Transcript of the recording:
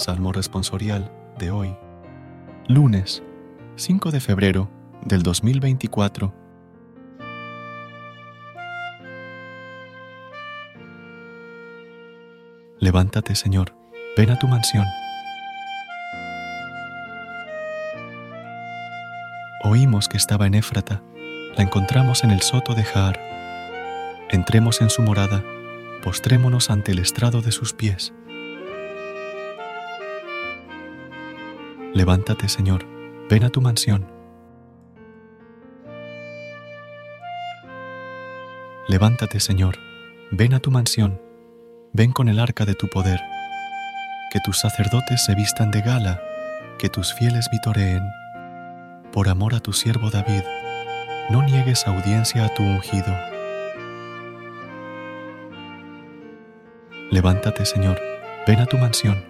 Salmo responsorial de hoy, lunes 5 de febrero del 2024. Levántate, Señor, ven a tu mansión. Oímos que estaba en Éfrata, la encontramos en el soto de Jaar. Entremos en su morada, postrémonos ante el estrado de sus pies. Levántate, Señor, ven a tu mansión. Levántate, Señor, ven a tu mansión, ven con el arca de tu poder. Que tus sacerdotes se vistan de gala, que tus fieles vitoreen. Por amor a tu siervo David, no niegues audiencia a tu ungido. Levántate, Señor, ven a tu mansión.